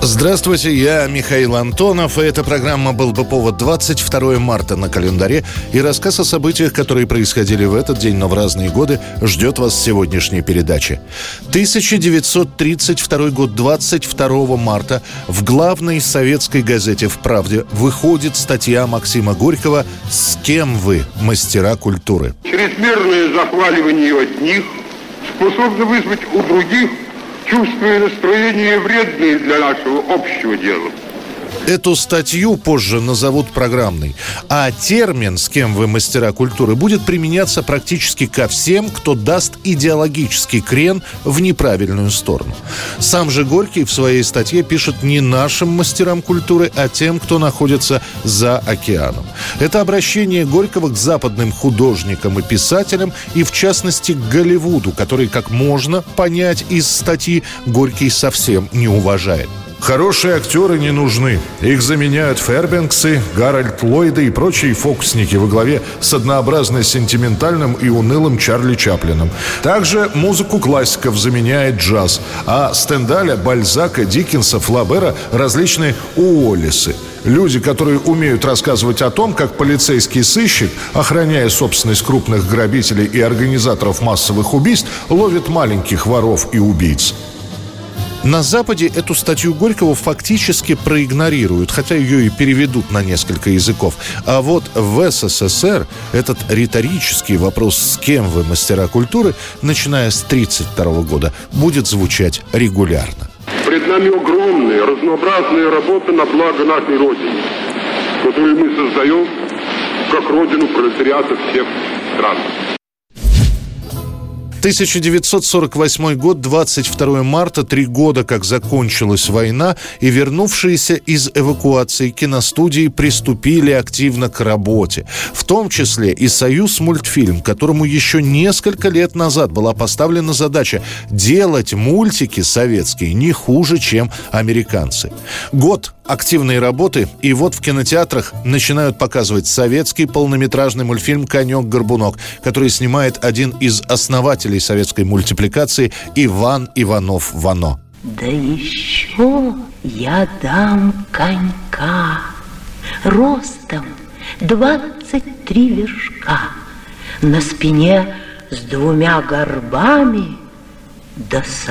Здравствуйте, я Михаил Антонов, и эта программа «Был бы повод» 22 марта на календаре, и рассказ о событиях, которые происходили в этот день, но в разные годы, ждет вас в сегодняшней передаче. 1932 год, 22 марта, в главной советской газете «В правде» выходит статья Максима Горького «С кем вы, мастера культуры?» Чрезмерное захваливание одних способно вызвать у других – чувства и настроения вредные для нашего общего дела. Эту статью позже назовут программной. А термин «с кем вы мастера культуры» будет применяться практически ко всем, кто даст идеологический крен в неправильную сторону. Сам же Горький в своей статье пишет не нашим мастерам культуры, а тем, кто находится за океаном. Это обращение Горького к западным художникам и писателям, и в частности к Голливуду, который, как можно понять из статьи, Горький совсем не уважает. Хорошие актеры не нужны. Их заменяют Фербенксы, Гарольд Ллойды и прочие фокусники во главе с однообразно сентиментальным и унылым Чарли Чаплином. Также музыку классиков заменяет джаз, а Стендаля, Бальзака, Диккенса, Флабера различные Уоллисы. Люди, которые умеют рассказывать о том, как полицейский сыщик, охраняя собственность крупных грабителей и организаторов массовых убийств, ловит маленьких воров и убийц. На Западе эту статью Горького фактически проигнорируют, хотя ее и переведут на несколько языков. А вот в СССР этот риторический вопрос «с кем вы, мастера культуры?», начиная с 1932 года, будет звучать регулярно. Пред нами огромная, разнообразная работа на благо нашей Родины, которую мы создаем как родину пролетариата всех стран. 1948 год, 22 марта, три года как закончилась война, и вернувшиеся из эвакуации киностудии приступили активно к работе. В том числе и «Союз мультфильм», которому еще несколько лет назад была поставлена задача делать мультики советские не хуже, чем американцы. Год активные работы, и вот в кинотеатрах начинают показывать советский полнометражный мультфильм «Конек-горбунок», который снимает один из основателей советской мультипликации Иван Иванов-Вано. Да еще я дам конька ростом 23 вершка, на спине с двумя горбами да с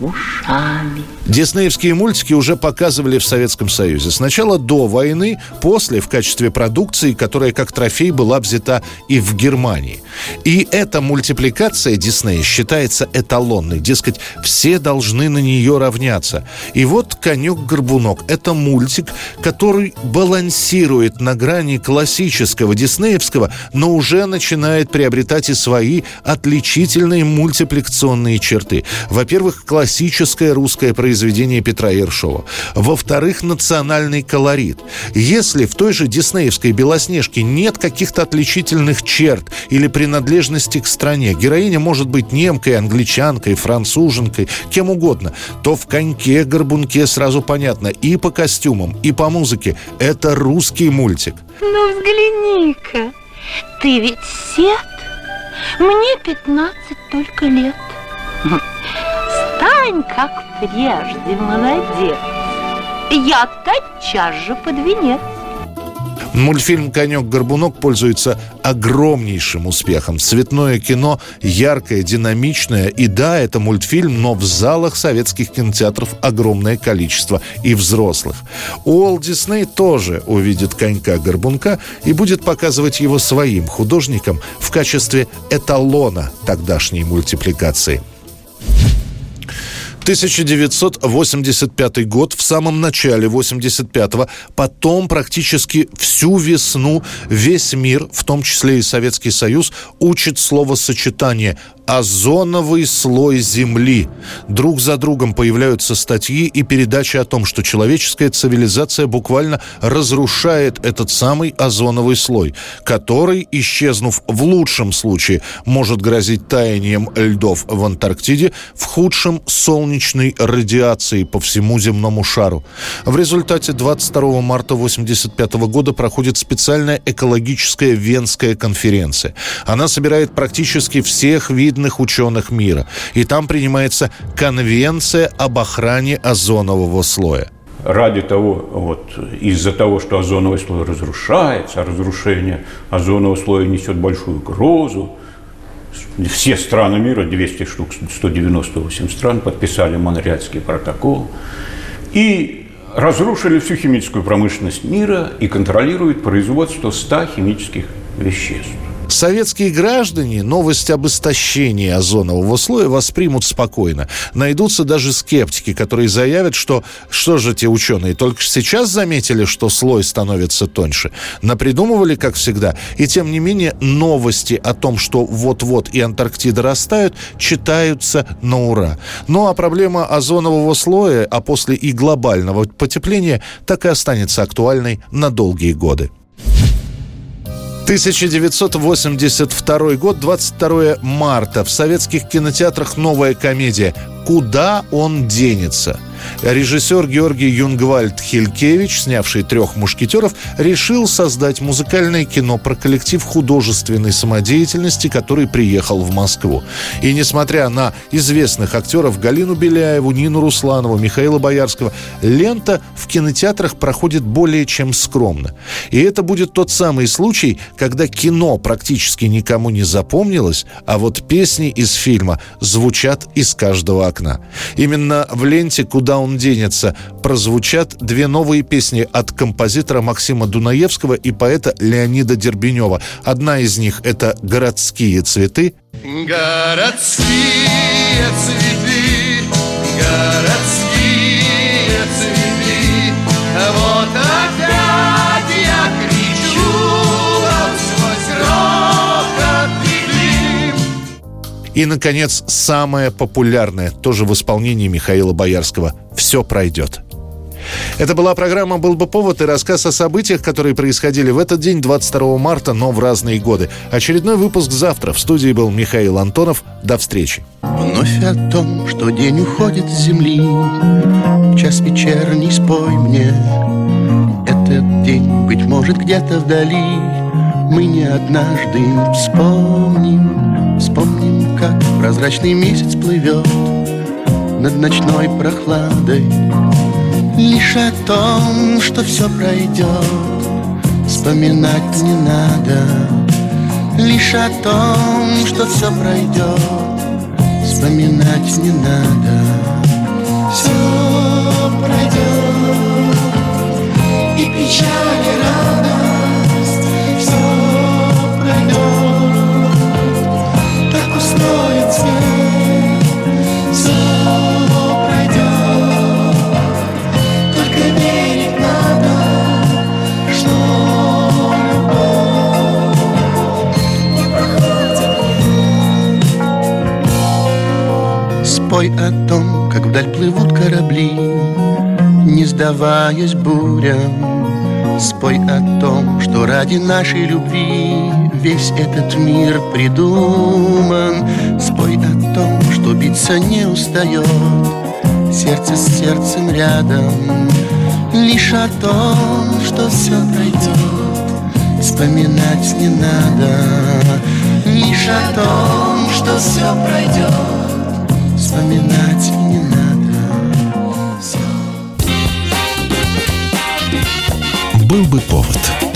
ушами. Диснеевские мультики уже показывали в Советском Союзе. Сначала до войны, после в качестве продукции, которая как трофей была взята и в Германии. И эта мультипликация Диснея считается эталонной. Дескать, все должны на нее равняться. И вот «Конек-горбунок» — это мультик, который балансирует на грани классического диснеевского, но уже начинает приобретать и свои отличительные мультипликационные черты. Во-первых, классическое русское произведение произведение Петра Ершова. Во-вторых, национальный колорит. Если в той же диснеевской «Белоснежке» нет каких-то отличительных черт или принадлежности к стране, героиня может быть немкой, англичанкой, француженкой, кем угодно, то в «Коньке», «Горбунке» сразу понятно и по костюмам, и по музыке. Это русский мультик. Ну, взгляни-ка, ты ведь сет? Мне 15 только лет стань, как прежде, молодец. Я тотчас же под венец. Мультфильм «Конек-горбунок» пользуется огромнейшим успехом. Цветное кино яркое, динамичное. И да, это мультфильм, но в залах советских кинотеатров огромное количество и взрослых. Уолт Дисней тоже увидит «Конька-горбунка» и будет показывать его своим художникам в качестве эталона тогдашней мультипликации – 1985 год, в самом начале 85-го, потом практически всю весну весь мир, в том числе и Советский Союз, учит словосочетание озоновый слой Земли. Друг за другом появляются статьи и передачи о том, что человеческая цивилизация буквально разрушает этот самый озоновый слой, который, исчезнув в лучшем случае, может грозить таянием льдов в Антарктиде, в худшем – солнечной радиацией по всему земному шару. В результате 22 марта 1985 года проходит специальная экологическая Венская конференция. Она собирает практически всех видов видных ученых мира. И там принимается конвенция об охране озонового слоя ради того, вот, из-за того, что озоновый слой разрушается, а разрушение озонового слоя несет большую угрозу, все страны мира, 200 штук, 198 стран, подписали Монреальский протокол и разрушили всю химическую промышленность мира и контролируют производство 100 химических веществ. Советские граждане новость об истощении озонового слоя воспримут спокойно. Найдутся даже скептики, которые заявят, что что же те ученые только сейчас заметили, что слой становится тоньше. Напридумывали, как всегда. И тем не менее новости о том, что вот-вот и Антарктида растают, читаются на ура. Ну а проблема озонового слоя, а после и глобального потепления так и останется актуальной на долгие годы. 1982 год, 22 марта. В советских кинотеатрах новая комедия «Куда он денется?» Режиссер Георгий Юнгвальд Хилькевич, снявший «Трех мушкетеров», решил создать музыкальное кино про коллектив художественной самодеятельности, который приехал в Москву. И несмотря на известных актеров Галину Беляеву, Нину Русланову, Михаила Боярского, лента в кинотеатрах проходит более чем скромно. И это будет тот самый случай, когда кино практически никому не запомнилось, а вот песни из фильма звучат из каждого окна. Именно в ленте «Куда куда он денется, прозвучат две новые песни от композитора Максима Дунаевского и поэта Леонида Дербенева. Одна из них — это «Городские цветы». Городские цветы, городские цветы, вот опять я кричу и, наконец, самое популярное, тоже в исполнении Михаила Боярского все пройдет. Это была программа «Был бы повод» и рассказ о событиях, которые происходили в этот день, 22 марта, но в разные годы. Очередной выпуск завтра. В студии был Михаил Антонов. До встречи. Вновь о том, что день уходит с земли, Час вечерний спой мне. Этот день, быть может, где-то вдали, Мы не однажды вспомним, Вспомним, как прозрачный месяц плывет над ночной прохладой Лишь о том, что все пройдет Вспоминать не надо. Лишь о том, что все пройдет Вспоминать не надо Спой о том, как вдаль плывут корабли, Не сдаваясь бурям. Спой о том, что ради нашей любви Весь этот мир придуман. Спой о том, что биться не устает Сердце с сердцем рядом. Лишь о том, что все пройдет Вспоминать не надо Лишь о том, что все пройдет вспоминать не надо. Был бы повод.